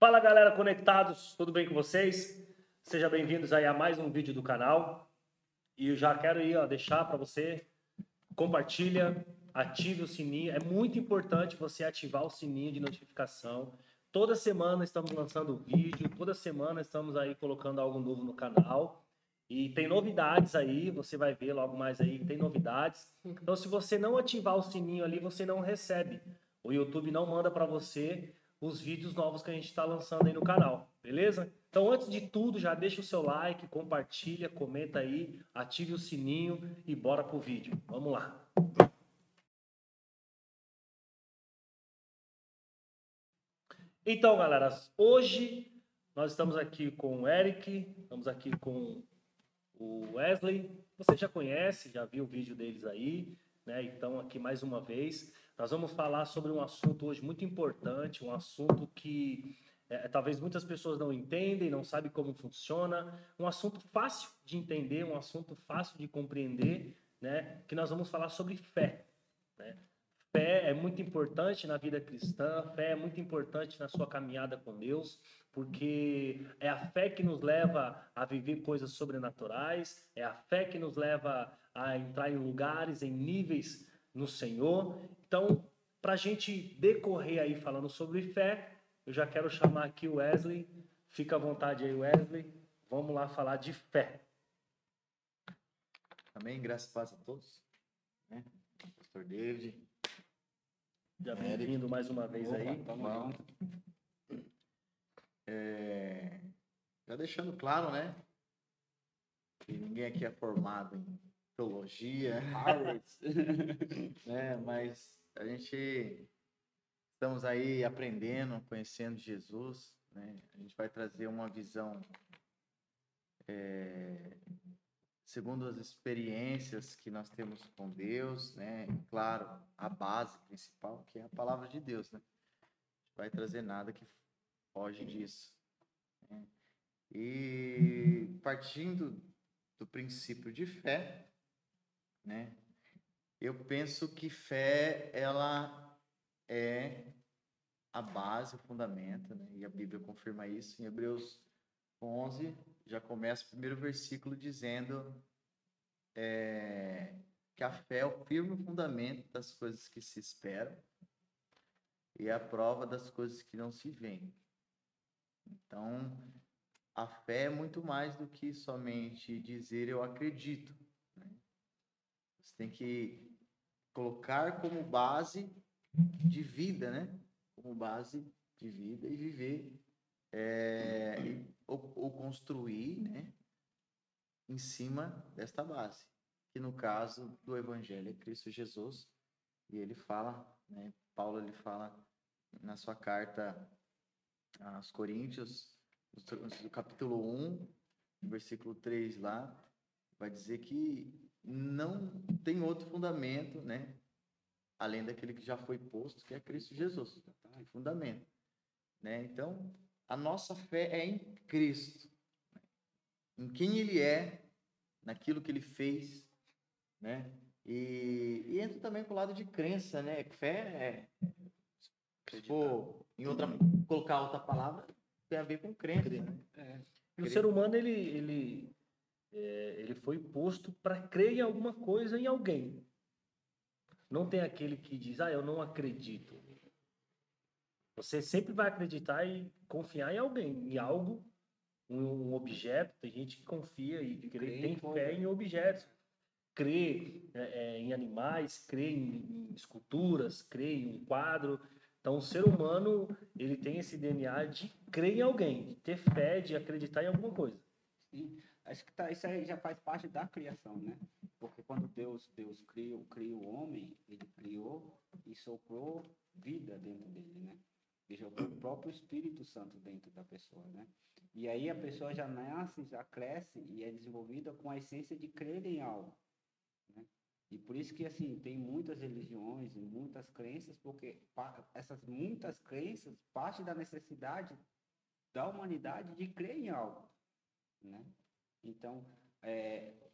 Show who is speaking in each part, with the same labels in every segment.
Speaker 1: Fala galera conectados, tudo bem com vocês? Sejam bem-vindos aí a mais um vídeo do canal. E eu já quero aí, ó, deixar para você compartilha, ative o sininho. É muito importante você ativar o sininho de notificação. Toda semana estamos lançando vídeo, toda semana estamos aí colocando algo novo no canal. E tem novidades aí, você vai ver logo mais aí, tem novidades. Então, se você não ativar o sininho ali, você não recebe. O YouTube não manda para você os vídeos novos que a gente está lançando aí no canal, beleza? Então, antes de tudo, já deixa o seu like, compartilha, comenta aí, ative o sininho e bora pro vídeo. Vamos lá. Então, galera, hoje nós estamos aqui com o Eric, estamos aqui com o Wesley. Você já conhece, já viu o vídeo deles aí, né? Então, aqui mais uma vez. Nós vamos falar sobre um assunto hoje muito importante, um assunto que é, talvez muitas pessoas não entendem, não sabem como funciona, um assunto fácil de entender, um assunto fácil de compreender, né? Que nós vamos falar sobre fé. Né? Fé é muito importante na vida cristã, fé é muito importante na sua caminhada com Deus, porque é a fé que nos leva a viver coisas sobrenaturais, é a fé que nos leva a entrar em lugares, em níveis no Senhor. Então, para a gente decorrer aí falando sobre fé, eu já quero chamar aqui o Wesley. Fica à vontade aí, Wesley. Vamos lá falar de fé.
Speaker 2: Amém. Graças a paz a todos. Né? Pastor David.
Speaker 1: Já bem-vindo mais uma vez Opa, aí.
Speaker 2: Bom. É... Já deixando claro, né? Que ninguém aqui é formado em teologia, Harvard, né? Mas a gente estamos aí aprendendo, conhecendo Jesus, né? A gente vai trazer uma visão é, segundo as experiências que nós temos com Deus, né? E, claro, a base principal que é a palavra de Deus, né? Vai trazer nada que foge disso. Né? E partindo do princípio de fé, né? Eu penso que fé ela é a base, o fundamento, né? E a Bíblia confirma isso em Hebreus 11, já começa o primeiro versículo dizendo é, que a fé é o firme fundamento das coisas que se esperam e é a prova das coisas que não se veem. Então, a fé é muito mais do que somente dizer eu acredito tem que colocar como base de vida, né? Como base de vida e viver é, ou, ou, construir, né? Em cima desta base, que no caso do Evangelho é Cristo Jesus, e ele fala, né? Paulo ele fala na sua carta aos Coríntios, no capítulo 1, versículo 3 lá, vai dizer que não tem outro fundamento, né? Além daquele que já foi posto, que é Cristo Jesus. Tá? Fundamento. Né? Então, a nossa fé é em Cristo. Em quem Ele é, naquilo que Ele fez, né? E, e entra também para o lado de crença, né? Fé é... Se for em outra, colocar outra palavra, tem a ver com crença. Né?
Speaker 1: É. O ser humano, ele, ele é, ele foi posto para crer em alguma coisa, em alguém. Não tem aquele que diz, ah, eu não acredito. Você sempre vai acreditar e confiar em alguém, em algo, um objeto. Tem gente que confia e crê, tem fé em objetos. Crê é, é, em animais, crê em, em esculturas, crê em um quadro. Então, o ser humano, ele tem esse DNA de crer em alguém, de ter fé, de acreditar em alguma coisa.
Speaker 3: Sim. Acho que tá, isso aí já faz parte da criação, né? Porque quando Deus, Deus criou, criou o homem, ele criou e soprou vida dentro dele, né? E jogou o próprio Espírito Santo dentro da pessoa, né? E aí a pessoa já nasce, já cresce e é desenvolvida com a essência de crer em algo, né? E por isso que, assim, tem muitas religiões e muitas crenças, porque essas muitas crenças parte da necessidade da humanidade de crer em algo, né? Então, é,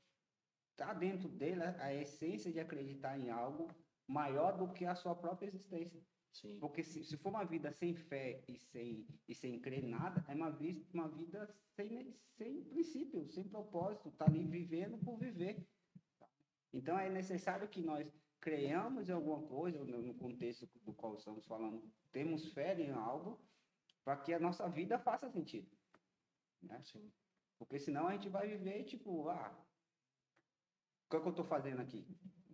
Speaker 3: tá dentro dele a essência de acreditar em algo maior do que a sua própria existência.
Speaker 1: Sim.
Speaker 3: Porque se, se for uma vida sem fé e sem, e sem crer em nada, é uma, vi- uma vida sem, sem princípio, sem propósito, tá ali vivendo por viver. Então é necessário que nós creiamos em alguma coisa, no no contexto do qual estamos falando, temos fé em algo, para que a nossa vida faça sentido. Né?
Speaker 1: Sim.
Speaker 3: Porque senão a gente vai viver tipo, ah, o que, é que eu estou fazendo aqui?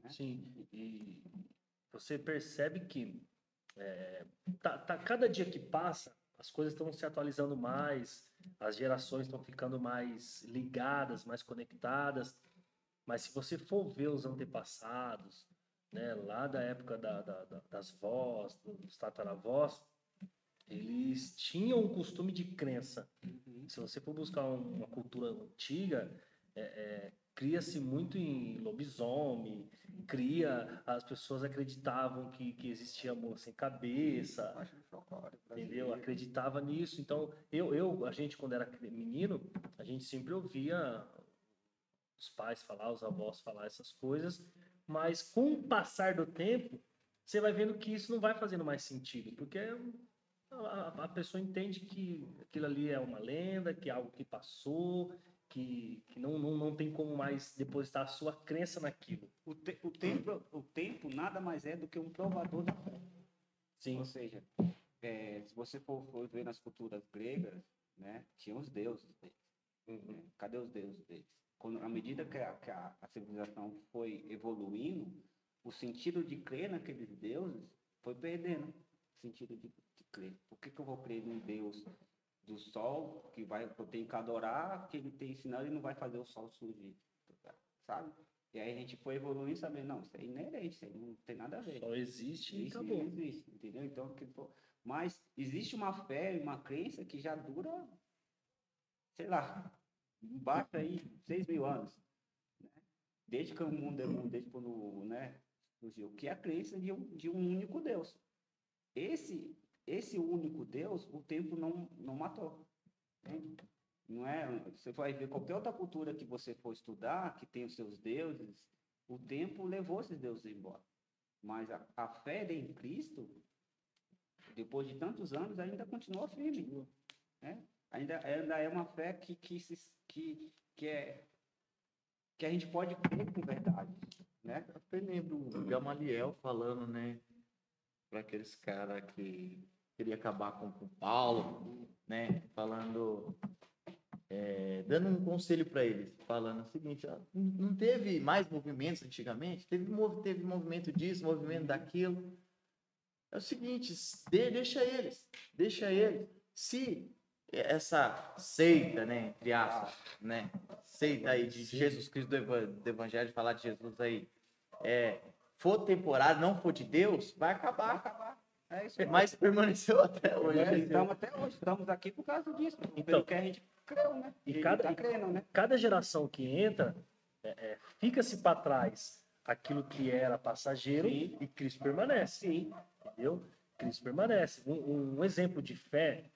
Speaker 3: né?
Speaker 1: Sim, e você percebe que é, tá, tá- cada dia que passa, as coisas estão se atualizando mais, as gerações estão ficando mais ligadas, mais conectadas. Mas se você for ver os antepassados, né, lá da época da- da- da- das vós, dos tataravós, eles tinham um costume de crença.
Speaker 3: Uhum.
Speaker 1: Se você for buscar um- uma cultura antiga, é, é, cria-se muito em lobisomem, cria, as pessoas acreditavam que, que existia amor sem cabeça, entendeu? Acreditava nisso. Então, eu, eu, a gente quando era menino, a gente sempre ouvia os pais falar, os avós falar essas coisas, mas com o passar do tempo, você vai vendo que isso não vai fazendo mais sentido, porque a, a- pessoa entende que aquilo ali é uma lenda, que é algo que passou, que, que não, não, não tem como mais depositar a sua crença naquilo.
Speaker 3: O, te- o tempo, o tempo nada mais é do que um provador da fé.
Speaker 1: Sim,
Speaker 3: Ou seja, é, se você for, for ver nas culturas gregas, né, tinha os deuses deles. né? Cadê os deuses deles? Quando, à medida que, a, que a, a civilização foi evoluindo, o sentido de crer naqueles deuses foi perdendo o sentido de, de crer. Por que, que eu vou crer num Deus do sol, que vai, eu tenho que adorar, que ele tem ensinado e não vai fazer o sol surgir? Sabe? E aí a gente foi evoluindo sabendo, não, isso é inerente, isso aí não tem nada a ver.
Speaker 1: só existe e
Speaker 3: Isso
Speaker 1: acabou.
Speaker 3: não existe, entendeu? Então, mas existe uma fé, uma crença que já dura, sei lá, basta aí seis mil anos. né? Desde que o mundo é mundo, desde quando né, surgiu, que é a crença de um, de um único Deus. Esse, esse único Deus, o tempo não, não matou. entende? Não é, você vai ver qualquer outra cultura que você for estudar, que tem os seus deuses, o tempo levou esses deuses embora. Mas a, a fé em Cristo, depois de tantos anos, ainda continua firme. Né? Ainda, ainda é uma fé que, que, se, que, que, é, que a gente pode crer com verdade. Né?
Speaker 2: Eu até lembro o Gamaliel falando, né, para aqueles caras que queria acabar com o Paulo, né, falando, é, dando um conselho para eles, falando o seguinte, ó, não teve mais movimentos antigamente, teve, teve movimento disso, movimento daquilo. É o seguinte, de- deixa eles, deixa eles. Se essa seita, né, entre aspas, né, seita aí de Jesus Cristo do, eva- do Evangelho, de falar de Jesus aí, é, for temporário, não for de Deus, vai
Speaker 3: Vai
Speaker 2: acabar.
Speaker 3: acabar. É isso.
Speaker 2: Mas permaneceu até hoje.
Speaker 3: É, estamos até hoje, estamos aqui por causa disso.
Speaker 1: Então,
Speaker 3: pelo que a gente creu, né?
Speaker 1: e
Speaker 3: E
Speaker 1: cada-
Speaker 3: tá crendo, né?
Speaker 1: Cada geração que entra, é, é, fica-se para trás aquilo que era passageiro
Speaker 3: Sim.
Speaker 1: e Cristo permanece.
Speaker 3: Sim.
Speaker 1: entendeu? Cristo permanece. Um, um exemplo de fé,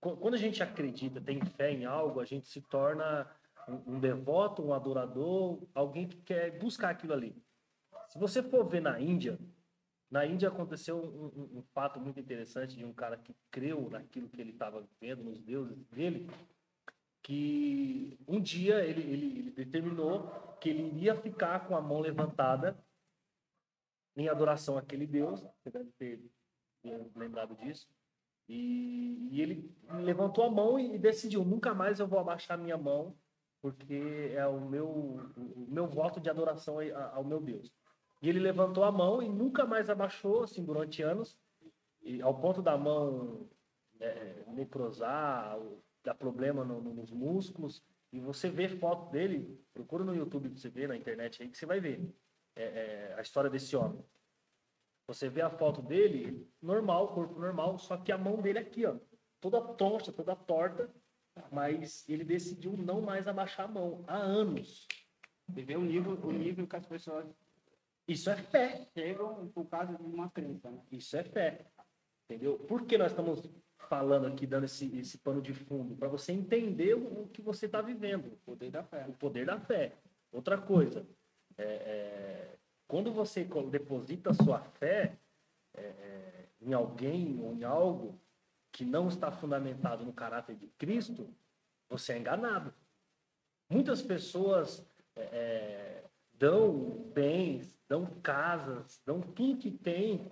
Speaker 1: qu- quando a gente acredita, tem fé em algo, a gente se torna um, um devoto, um adorador, alguém que quer buscar aquilo ali. Se você for ver na Índia, na Índia aconteceu um, um- um fato muito interessante de um cara que creu naquilo que ele estava vendo, nos deuses dele, que um dia ele, ele- ele determinou que ele iria ficar com a mão levantada em adoração àquele Deus, você deve ter lembrado disso, e, e ele levantou a mão e decidiu, nunca mais eu vou abaixar minha mão, porque é o meu, o meu voto de adoração ao meu Deus. E ele levantou a mão e nunca mais abaixou, assim, durante anos, e ao ponto da mão é, necrosar, dar problema no- no- nos músculos. E você vê foto dele, procura no YouTube pra você ver, na internet aí, que você vai ver é, é, a história desse homem. Você vê a foto dele, normal, corpo normal, só que a mão dele aqui, ó, toda troncha, toda torta, mas ele decidiu não mais abaixar a mão há anos.
Speaker 3: Você vê o nível, o nível que as pessoas
Speaker 1: Isso é fé.
Speaker 3: chegam por causa de uma crença, né?
Speaker 1: Isso é fé. Entendeu? Por que nós estamos falando aqui, dando esse, esse pano de fundo? Para você entender o, que você está vivendo.
Speaker 3: O poder da fé.
Speaker 1: O poder da fé. Outra coisa, é, é, quando você deposita sua fé, é, é, em alguém ou em algo que não está fundamentado no caráter de Cristo, você é enganado. Muitas pessoas é, é dão bens, dão casas, dão tudo que tem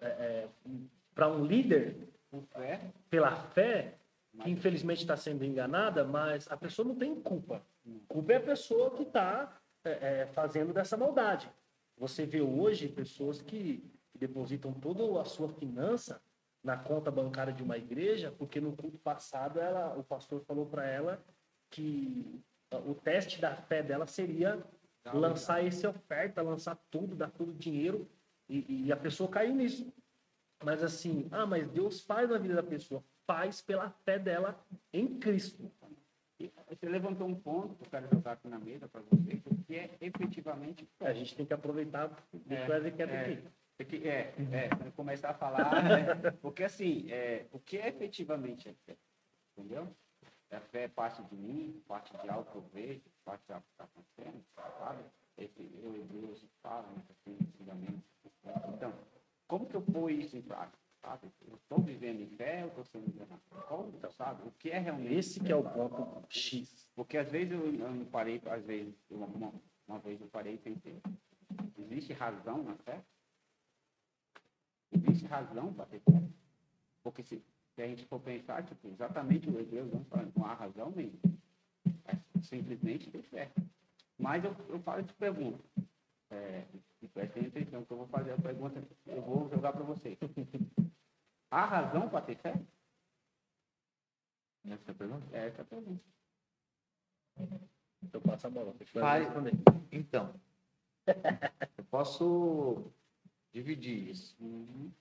Speaker 1: é, é para um líder
Speaker 3: fé.
Speaker 1: pela fé, que infelizmente está sendo enganada, mas a pessoa não tem culpa. Culpa é a pessoa que está é, é, fazendo dessa maldade. Você vê hoje pessoas que, que depositam toda a sua finança na conta bancária de uma igreja, porque no culto passado ela, o pastor falou para ela que o teste da fé dela seria lançar essa oferta, lançar tudo, dar todo o dinheiro, e, e, a pessoa caiu nisso. Mas assim, ah, mas Deus faz na vida da pessoa, faz pela fé dela em Cristo.
Speaker 3: Você levantou um ponto que eu quero jogar aqui na mesa para vocês, o que é efetivamente.
Speaker 1: A gente tem que aproveitar o é, que quer
Speaker 3: é, é, é, é, começar a falar, né? porque assim, é, o que é efetivamente é fé? Entendeu? A fé é parte de mim, parte de algo que eu vejo, parte de algo que está acontecendo, sabe? Esse, eu e Deus falam assim, antigamente. Então, como que eu pôr isso em prática? Sabe? Eu estou vivendo em fé, eu estou sendo enganado. Como, sabe? O que é realmente.
Speaker 1: Esse que é o ponto X.
Speaker 3: Porque às vezes eu, eu parei, às vezes, eu, uma, uma vez eu parei e pensei, existe razão na fé? Existe razão para ter fé? Porque se, se a gente for pensar, tipo, exatamente o Deus não, não há razão nenhuma. É simplesmente ter fé. Mas eu, eu falo te pergunto. É, e prestem atenção que eu vou fazer a pergunta, eu vou jogar para vocês. Há razão para ter fé?
Speaker 2: Essa é a pergunta?
Speaker 3: É essa a pergunta.
Speaker 1: Então passa a bola.
Speaker 2: Então, eu posso dividir isso. Uhum.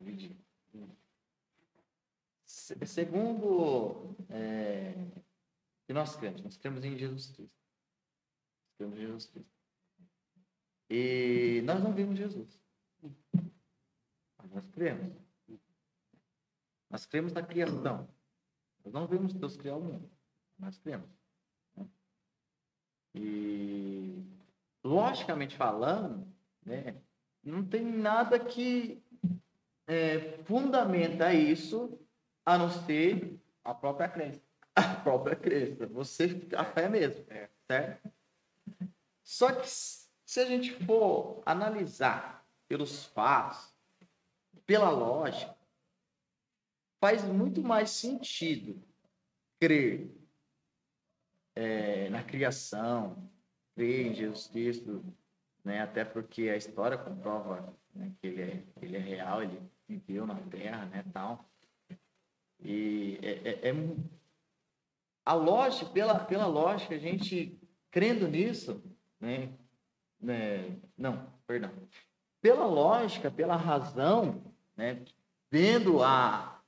Speaker 2: Dividir. Se, segundo é, que nós cremos, nós cremos em Jesus Cristo. Nós cremos em Jesus Cristo. E nós não vimos Jesus. Mas nós cremos. Nós cremos na criação. Nós não vemos Deus criar o mundo. Nós cremos. E, logicamente falando, né, não tem nada que é, fundamenta isso a não ser
Speaker 3: a própria crença.
Speaker 2: A própria crença. Você, a fé mesmo. É. Certo? Só que se a gente for analisar pelos fatos, pela lógica, faz muito mais sentido crer é, na criação, crer em Jesus Cristo, né? até porque a história comprova né, que ele é, ele é real, ele viveu na Terra, né, tal. E é, é, é a lógica, pela, pela lógica, a gente crendo nisso, né, né, não, perdão. Pela lógica, pela razão, né, vendo a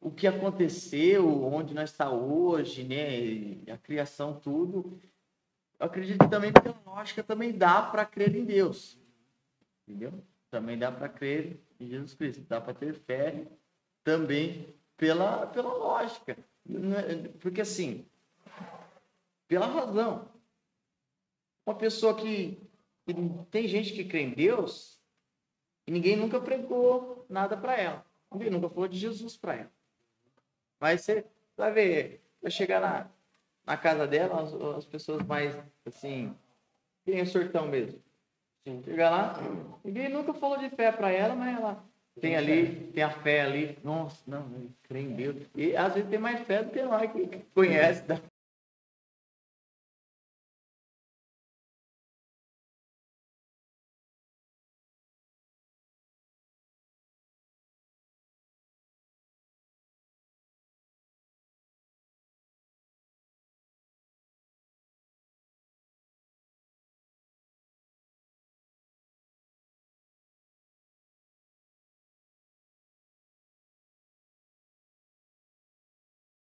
Speaker 2: o que aconteceu, onde nós está hoje, né, a criação tudo, eu acredito que pela lógica também dá para crer em Deus, entendeu? Também dá para crer em Jesus Cristo, dá para ter fé também pela pela lógica, é, porque assim, pela razão, uma pessoa que, que tem gente que crê em Deus e ninguém nunca pregou nada para ela. Ninguém nunca falou de Jesus para ela. Mas você vai ver, vai chegar na, na casa dela, as, as pessoas mais assim, quem é sortão mesmo. Sim. Chega lá, ninguém nunca falou de fé para ela, mas ela tem ali, tem a fé ali. Nossa, não, crê em Deus. E às vezes tem mais fé do que nós que conhece da